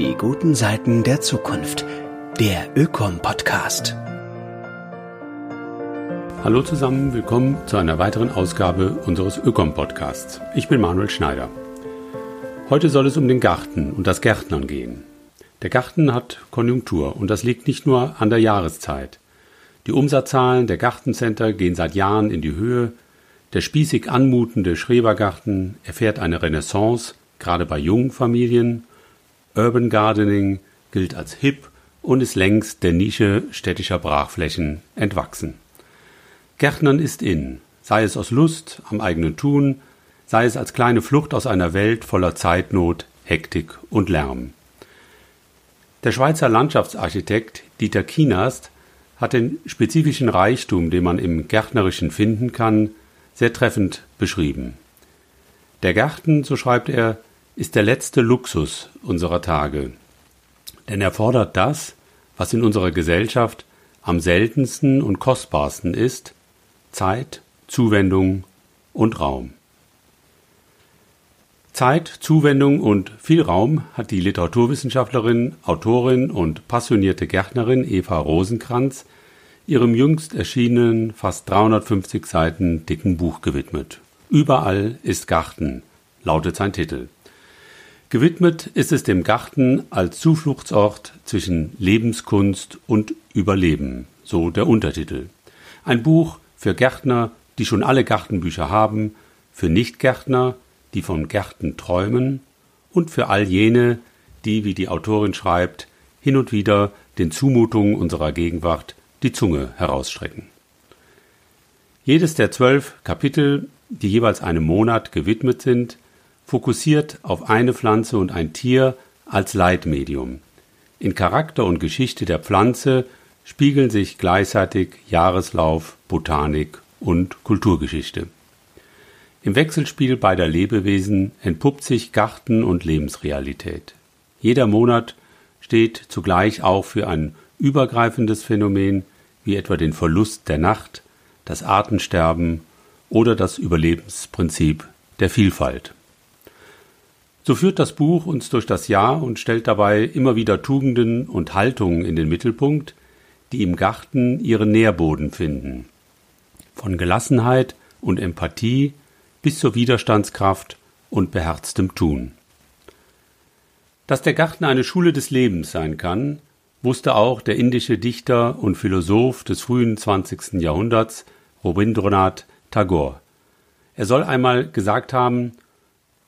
Die guten Seiten der Zukunft. Der Ökom-Podcast. Hallo zusammen, willkommen zu einer weiteren Ausgabe unseres Ökom-Podcasts. Ich bin Manuel Schneider. Heute soll es um den Garten und das Gärtnern gehen. Der Garten hat Konjunktur und das liegt nicht nur an der Jahreszeit. Die Umsatzzahlen der Gartencenter gehen seit Jahren in die Höhe. Der spießig anmutende Schrebergarten erfährt eine Renaissance, gerade bei jungen Familien. Urban Gardening gilt als hip und ist längst der Nische städtischer Brachflächen entwachsen. Gärtnern ist in, sei es aus Lust am eigenen Tun, sei es als kleine Flucht aus einer Welt voller Zeitnot, Hektik und Lärm. Der Schweizer Landschaftsarchitekt Dieter Kienast hat den spezifischen Reichtum, den man im Gärtnerischen finden kann, sehr treffend beschrieben. Der Garten, so schreibt er, ist der letzte Luxus unserer Tage. Denn er fordert das, was in unserer Gesellschaft am seltensten und kostbarsten ist, Zeit, Zuwendung und Raum. Zeit, Zuwendung und viel Raum hat die Literaturwissenschaftlerin, Autorin und passionierte Gärtnerin Eva Rosenkranz ihrem jüngst erschienenen, fast 350 Seiten dicken Buch gewidmet. Überall ist Garten, lautet sein Titel. Gewidmet ist es dem Garten als Zufluchtsort zwischen Lebenskunst und Überleben, so der Untertitel. Ein Buch für Gärtner, die schon alle Gartenbücher haben, für Nichtgärtner, die von Gärten träumen, und für all jene, die, wie die Autorin schreibt, hin und wieder den Zumutungen unserer Gegenwart die Zunge herausstrecken. Jedes der zwölf Kapitel, die jeweils einem Monat gewidmet sind, fokussiert auf eine Pflanze und ein Tier als Leitmedium. In Charakter und Geschichte der Pflanze spiegeln sich gleichzeitig Jahreslauf, Botanik und Kulturgeschichte. Im Wechselspiel beider Lebewesen entpuppt sich Garten und Lebensrealität. Jeder Monat steht zugleich auch für ein übergreifendes Phänomen wie etwa den Verlust der Nacht, das Artensterben oder das Überlebensprinzip der Vielfalt. So führt das Buch uns durch das Jahr und stellt dabei immer wieder Tugenden und Haltungen in den Mittelpunkt, die im Garten ihren Nährboden finden. Von Gelassenheit und Empathie bis zur Widerstandskraft und beherztem Tun. Dass der Garten eine Schule des Lebens sein kann, wusste auch der indische Dichter und Philosoph des frühen 20. Jahrhunderts Robindranath Tagore. Er soll einmal gesagt haben,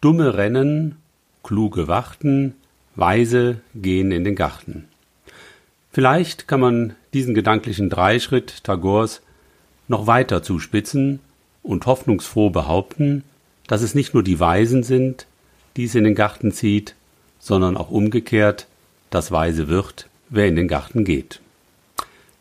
dumme rennen kluge warten, weise gehen in den Garten. Vielleicht kann man diesen gedanklichen Dreischritt Tagors noch weiter zuspitzen und hoffnungsfroh behaupten, dass es nicht nur die Weisen sind, die es in den Garten zieht, sondern auch umgekehrt, das weise wird, wer in den Garten geht.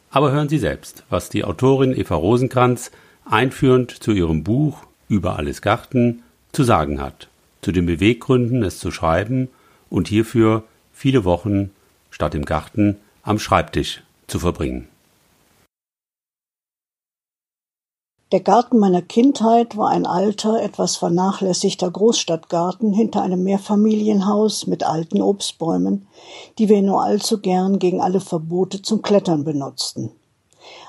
Aber hören Sie selbst, was die Autorin Eva Rosenkranz einführend zu ihrem Buch Über alles Garten zu sagen hat zu den Beweggründen, es zu schreiben und hierfür viele Wochen statt im Garten am Schreibtisch zu verbringen. Der Garten meiner Kindheit war ein alter, etwas vernachlässigter Großstadtgarten hinter einem Mehrfamilienhaus mit alten Obstbäumen, die wir nur allzu gern gegen alle Verbote zum Klettern benutzten.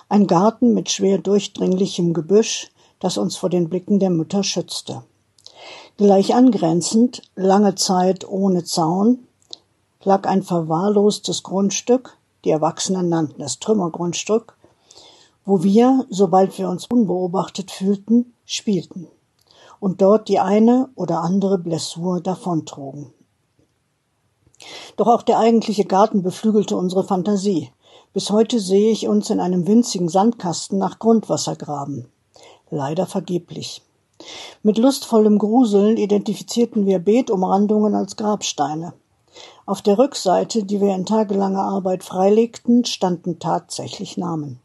Ein Garten mit schwer durchdringlichem Gebüsch, das uns vor den Blicken der Mütter schützte. Gleich angrenzend, lange Zeit ohne Zaun, lag ein verwahrlostes Grundstück, die Erwachsenen nannten es Trümmergrundstück, wo wir, sobald wir uns unbeobachtet fühlten, spielten und dort die eine oder andere Blessur davontrugen. Doch auch der eigentliche Garten beflügelte unsere Fantasie. Bis heute sehe ich uns in einem winzigen Sandkasten nach Grundwasser graben. Leider vergeblich. Mit lustvollem Gruseln identifizierten wir Beetumrandungen als Grabsteine. Auf der Rückseite, die wir in tagelanger Arbeit freilegten, standen tatsächlich Namen.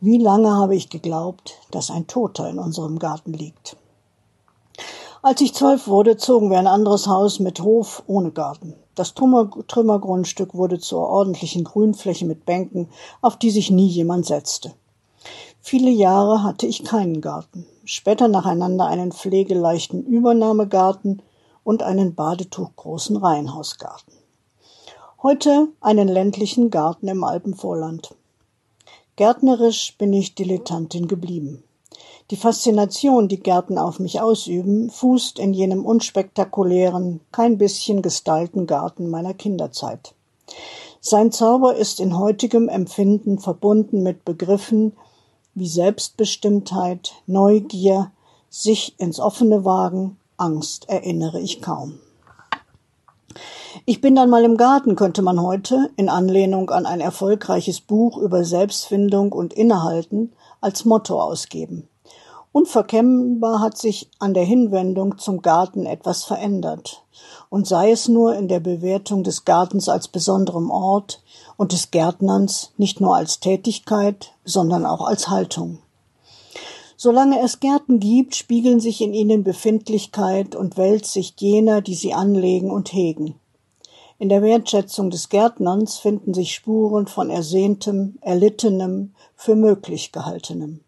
Wie lange habe ich geglaubt, dass ein Toter in unserem Garten liegt? Als ich zwölf wurde, zogen wir ein anderes Haus mit Hof ohne Garten. Das Trümmergrundstück wurde zur ordentlichen Grünfläche mit Bänken, auf die sich nie jemand setzte. Viele Jahre hatte ich keinen Garten später nacheinander einen pflegeleichten Übernahmegarten und einen badetuchgroßen Reihenhausgarten. Heute einen ländlichen Garten im Alpenvorland. Gärtnerisch bin ich Dilettantin geblieben. Die Faszination, die Gärten auf mich ausüben, fußt in jenem unspektakulären, kein bisschen gestylten Garten meiner Kinderzeit. Sein Zauber ist in heutigem Empfinden verbunden mit Begriffen wie Selbstbestimmtheit, Neugier, sich ins offene wagen, Angst erinnere ich kaum. Ich bin dann mal im Garten, könnte man heute, in Anlehnung an ein erfolgreiches Buch über Selbstfindung und Innehalten, als Motto ausgeben. Unverkennbar hat sich an der Hinwendung zum Garten etwas verändert, und sei es nur in der Bewertung des Gartens als besonderem Ort und des Gärtnerns nicht nur als Tätigkeit, sondern auch als Haltung. Solange es Gärten gibt, spiegeln sich in ihnen Befindlichkeit und Weltsicht jener, die sie anlegen und hegen. In der Wertschätzung des Gärtnerns finden sich Spuren von Ersehntem, Erlittenem, für möglich gehaltenem.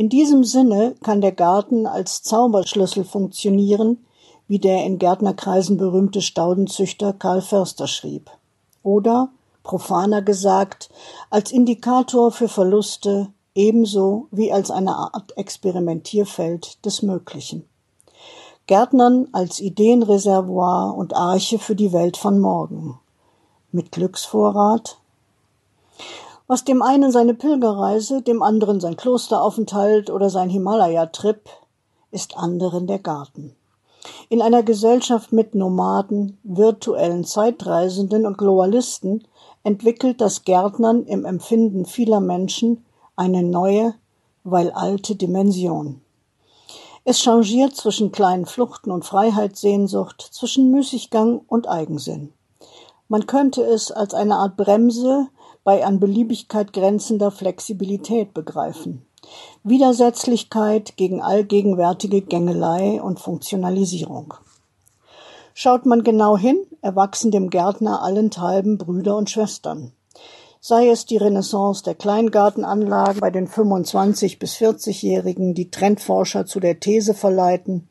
In diesem Sinne kann der Garten als Zauberschlüssel funktionieren, wie der in Gärtnerkreisen berühmte Staudenzüchter Karl Förster schrieb. Oder, profaner gesagt, als Indikator für Verluste, ebenso wie als eine Art Experimentierfeld des Möglichen. Gärtnern als Ideenreservoir und Arche für die Welt von morgen. Mit Glücksvorrat, was dem einen seine Pilgerreise, dem anderen sein Klosteraufenthalt oder sein Himalaya-Trip, ist anderen der Garten. In einer Gesellschaft mit Nomaden, virtuellen Zeitreisenden und Globalisten entwickelt das Gärtnern im Empfinden vieler Menschen eine neue, weil alte Dimension. Es changiert zwischen kleinen Fluchten und Freiheitssehnsucht, zwischen Müßiggang und Eigensinn. Man könnte es als eine Art Bremse bei an Beliebigkeit grenzender Flexibilität begreifen. Widersetzlichkeit gegen allgegenwärtige Gängelei und Funktionalisierung. Schaut man genau hin, erwachsen dem Gärtner allenthalben Brüder und Schwestern. Sei es die Renaissance der Kleingartenanlagen bei den 25 bis 40-Jährigen, die Trendforscher zu der These verleiten,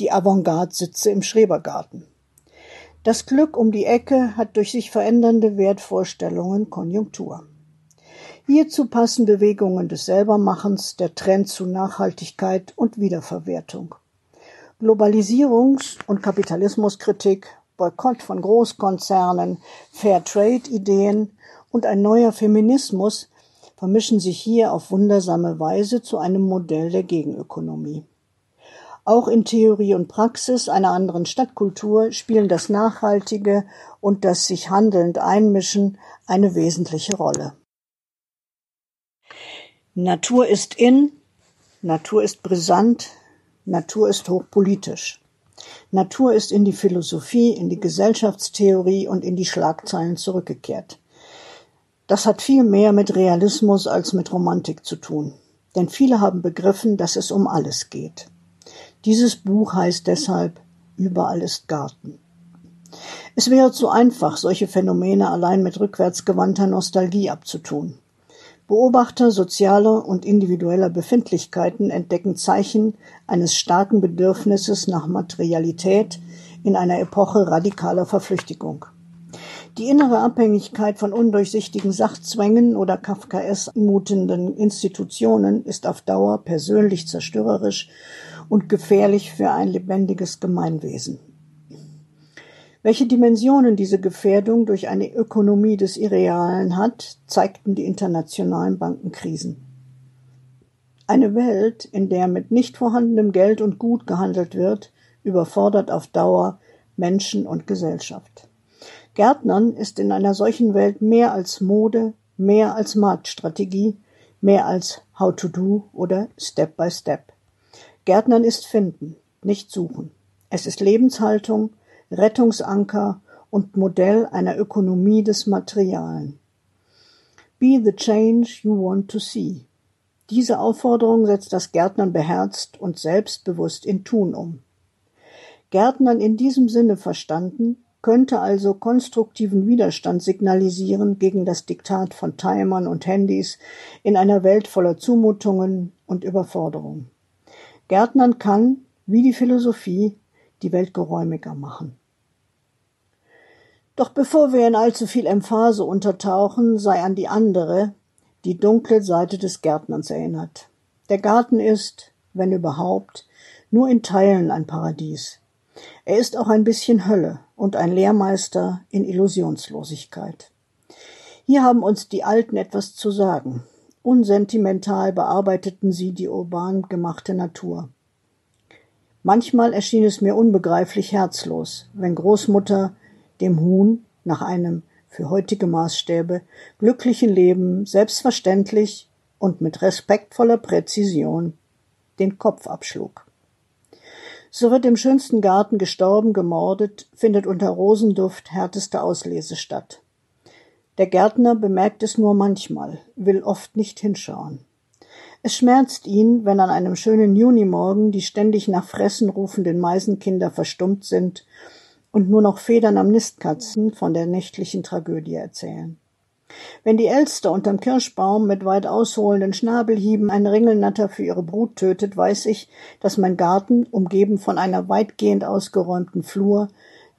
die Avantgarde-Sitze im Schrebergarten. Das Glück um die Ecke hat durch sich verändernde Wertvorstellungen Konjunktur. Hierzu passen Bewegungen des Selbermachens, der Trend zu Nachhaltigkeit und Wiederverwertung. Globalisierungs- und Kapitalismuskritik, Boykott von Großkonzernen, Fairtrade-Ideen und ein neuer Feminismus vermischen sich hier auf wundersame Weise zu einem Modell der Gegenökonomie. Auch in Theorie und Praxis einer anderen Stadtkultur spielen das Nachhaltige und das sich handelnd Einmischen eine wesentliche Rolle. Natur ist in, Natur ist brisant, Natur ist hochpolitisch. Natur ist in die Philosophie, in die Gesellschaftstheorie und in die Schlagzeilen zurückgekehrt. Das hat viel mehr mit Realismus als mit Romantik zu tun. Denn viele haben begriffen, dass es um alles geht. Dieses Buch heißt deshalb Überall ist Garten. Es wäre zu einfach, solche Phänomene allein mit rückwärtsgewandter Nostalgie abzutun. Beobachter sozialer und individueller Befindlichkeiten entdecken Zeichen eines starken Bedürfnisses nach Materialität in einer Epoche radikaler Verflüchtigung. Die innere Abhängigkeit von undurchsichtigen Sachzwängen oder Kafkaes mutenden Institutionen ist auf Dauer persönlich zerstörerisch und gefährlich für ein lebendiges Gemeinwesen. Welche Dimensionen diese Gefährdung durch eine Ökonomie des Irrealen hat, zeigten die internationalen Bankenkrisen. Eine Welt, in der mit nicht vorhandenem Geld und Gut gehandelt wird, überfordert auf Dauer Menschen und Gesellschaft. Gärtnern ist in einer solchen Welt mehr als Mode, mehr als Marktstrategie, mehr als How to Do oder Step by Step. Gärtnern ist finden, nicht suchen. Es ist Lebenshaltung, Rettungsanker und Modell einer Ökonomie des Materialen. Be the change you want to see. Diese Aufforderung setzt das Gärtnern beherzt und selbstbewusst in Tun um. Gärtnern in diesem Sinne verstanden, könnte also konstruktiven Widerstand signalisieren gegen das Diktat von Timern und Handys in einer Welt voller Zumutungen und Überforderung. Gärtnern kann, wie die Philosophie, die Welt geräumiger machen. Doch bevor wir in allzu viel Emphase untertauchen, sei an die andere, die dunkle Seite des Gärtnerns erinnert. Der Garten ist, wenn überhaupt, nur in Teilen ein Paradies. Er ist auch ein bisschen Hölle und ein Lehrmeister in Illusionslosigkeit. Hier haben uns die Alten etwas zu sagen. Unsentimental bearbeiteten sie die urban gemachte Natur. Manchmal erschien es mir unbegreiflich herzlos, wenn Großmutter dem Huhn nach einem für heutige Maßstäbe glücklichen Leben selbstverständlich und mit respektvoller Präzision den Kopf abschlug. So wird im schönsten Garten gestorben, gemordet, findet unter Rosenduft härteste Auslese statt. Der Gärtner bemerkt es nur manchmal, will oft nicht hinschauen. Es schmerzt ihn, wenn an einem schönen Junimorgen die ständig nach Fressen rufenden Meisenkinder verstummt sind und nur noch Federn am Nistkatzen von der nächtlichen Tragödie erzählen. Wenn die Elster unterm Kirschbaum mit weit ausholenden Schnabelhieben ein Ringelnatter für ihre Brut tötet, weiß ich, dass mein Garten, umgeben von einer weitgehend ausgeräumten Flur,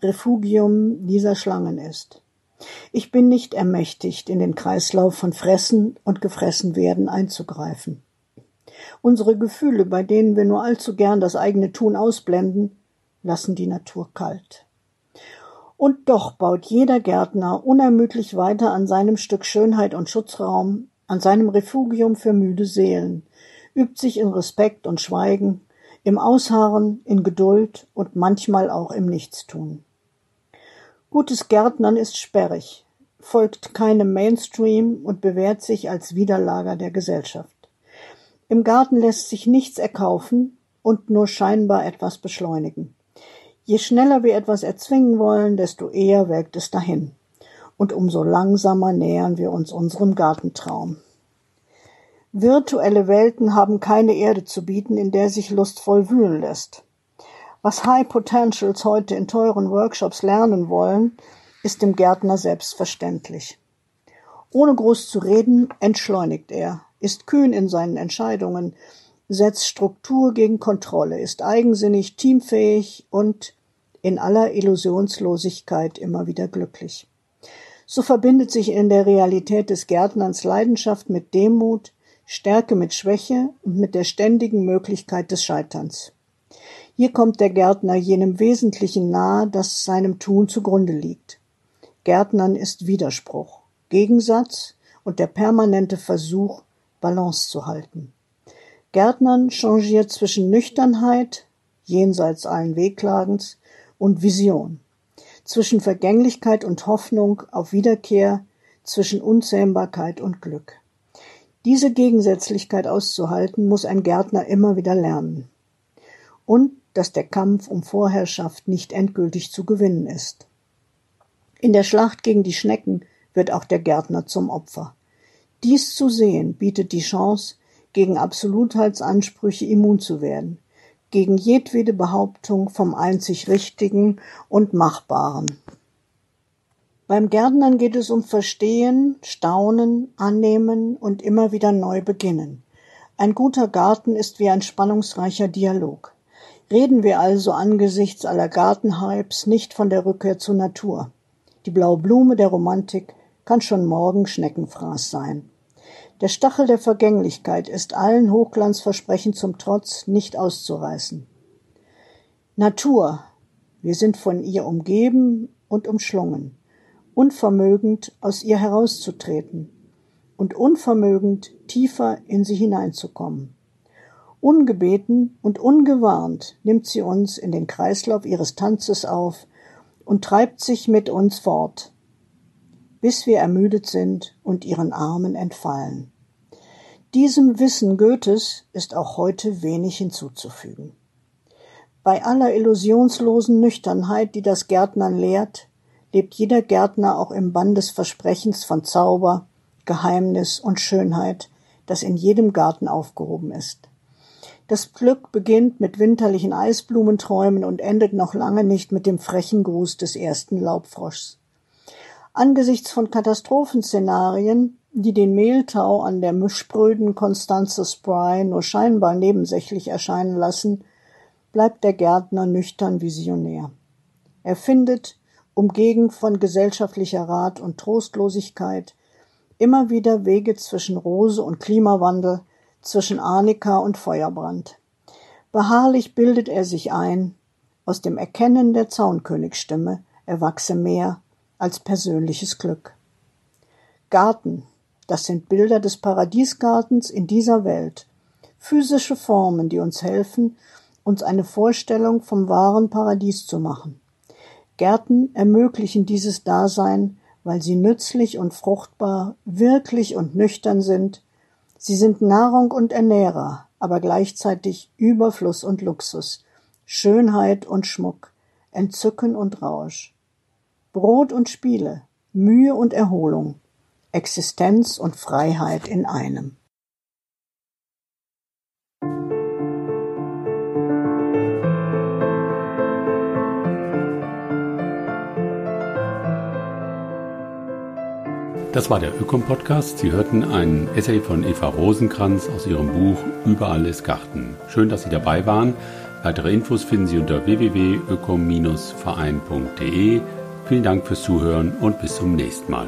Refugium dieser Schlangen ist. Ich bin nicht ermächtigt, in den Kreislauf von Fressen und Gefressenwerden einzugreifen. Unsere Gefühle, bei denen wir nur allzu gern das eigene Tun ausblenden, lassen die Natur kalt. Und doch baut jeder Gärtner unermüdlich weiter an seinem Stück Schönheit und Schutzraum, an seinem Refugium für müde Seelen, übt sich in Respekt und Schweigen, im Ausharren, in Geduld und manchmal auch im Nichtstun. Gutes Gärtnern ist sperrig, folgt keinem Mainstream und bewährt sich als Widerlager der Gesellschaft. Im Garten lässt sich nichts erkaufen und nur scheinbar etwas beschleunigen. Je schneller wir etwas erzwingen wollen, desto eher welkt es dahin. Und umso langsamer nähern wir uns unserem Gartentraum. Virtuelle Welten haben keine Erde zu bieten, in der sich lustvoll wühlen lässt. Was High Potentials heute in teuren Workshops lernen wollen, ist dem Gärtner selbstverständlich. Ohne groß zu reden, entschleunigt er, ist kühn in seinen Entscheidungen, setzt Struktur gegen Kontrolle, ist eigensinnig, teamfähig und in aller Illusionslosigkeit immer wieder glücklich. So verbindet sich in der Realität des Gärtnerns Leidenschaft mit Demut, Stärke mit Schwäche und mit der ständigen Möglichkeit des Scheiterns. Hier kommt der Gärtner jenem Wesentlichen nahe, das seinem Tun zugrunde liegt. Gärtnern ist Widerspruch, Gegensatz und der permanente Versuch, Balance zu halten. Gärtnern changiert zwischen Nüchternheit, jenseits allen Wehklagens, und Vision, zwischen Vergänglichkeit und Hoffnung auf Wiederkehr, zwischen Unzähmbarkeit und Glück. Diese Gegensätzlichkeit auszuhalten, muss ein Gärtner immer wieder lernen. Und dass der Kampf um Vorherrschaft nicht endgültig zu gewinnen ist. In der Schlacht gegen die Schnecken wird auch der Gärtner zum Opfer. Dies zu sehen bietet die Chance, gegen Absolutheitsansprüche immun zu werden, gegen jedwede Behauptung vom einzig Richtigen und Machbaren. Beim Gärtnern geht es um Verstehen, Staunen, Annehmen und immer wieder neu beginnen. Ein guter Garten ist wie ein spannungsreicher Dialog. Reden wir also angesichts aller Gartenhypes nicht von der Rückkehr zur Natur. Die blaue Blume der Romantik kann schon morgen Schneckenfraß sein. Der Stachel der Vergänglichkeit ist allen Hochglanzversprechen zum Trotz nicht auszureißen. Natur, wir sind von ihr umgeben und umschlungen, unvermögend aus ihr herauszutreten und unvermögend tiefer in sie hineinzukommen. Ungebeten und ungewarnt nimmt sie uns in den Kreislauf ihres Tanzes auf und treibt sich mit uns fort, bis wir ermüdet sind und ihren Armen entfallen. Diesem Wissen Goethes ist auch heute wenig hinzuzufügen. Bei aller illusionslosen Nüchternheit, die das Gärtnern lehrt, lebt jeder Gärtner auch im Bann des Versprechens von Zauber, Geheimnis und Schönheit, das in jedem Garten aufgehoben ist. Das Glück beginnt mit winterlichen Eisblumenträumen und endet noch lange nicht mit dem frechen Gruß des ersten Laubfroschs. Angesichts von Katastrophenszenarien, die den Mehltau an der mischspröden Constanze Spry nur scheinbar nebensächlich erscheinen lassen, bleibt der Gärtner nüchtern visionär. Er findet, umgeben von gesellschaftlicher Rat und Trostlosigkeit, immer wieder Wege zwischen Rose und Klimawandel, zwischen Arnika und Feuerbrand. Beharrlich bildet er sich ein, aus dem Erkennen der Zaunkönigsstimme erwachse mehr als persönliches Glück. Garten, das sind Bilder des Paradiesgartens in dieser Welt, physische Formen, die uns helfen, uns eine Vorstellung vom wahren Paradies zu machen. Gärten ermöglichen dieses Dasein, weil sie nützlich und fruchtbar, wirklich und nüchtern sind. Sie sind Nahrung und Ernährer, aber gleichzeitig Überfluss und Luxus, Schönheit und Schmuck, Entzücken und Rausch. Brot und Spiele, Mühe und Erholung, Existenz und Freiheit in einem. Das war der Ökom-Podcast. Sie hörten einen Essay von Eva Rosenkranz aus ihrem Buch Überall ist Garten. Schön, dass Sie dabei waren. Weitere Infos finden Sie unter www.ökom-verein.de. Vielen Dank fürs Zuhören und bis zum nächsten Mal.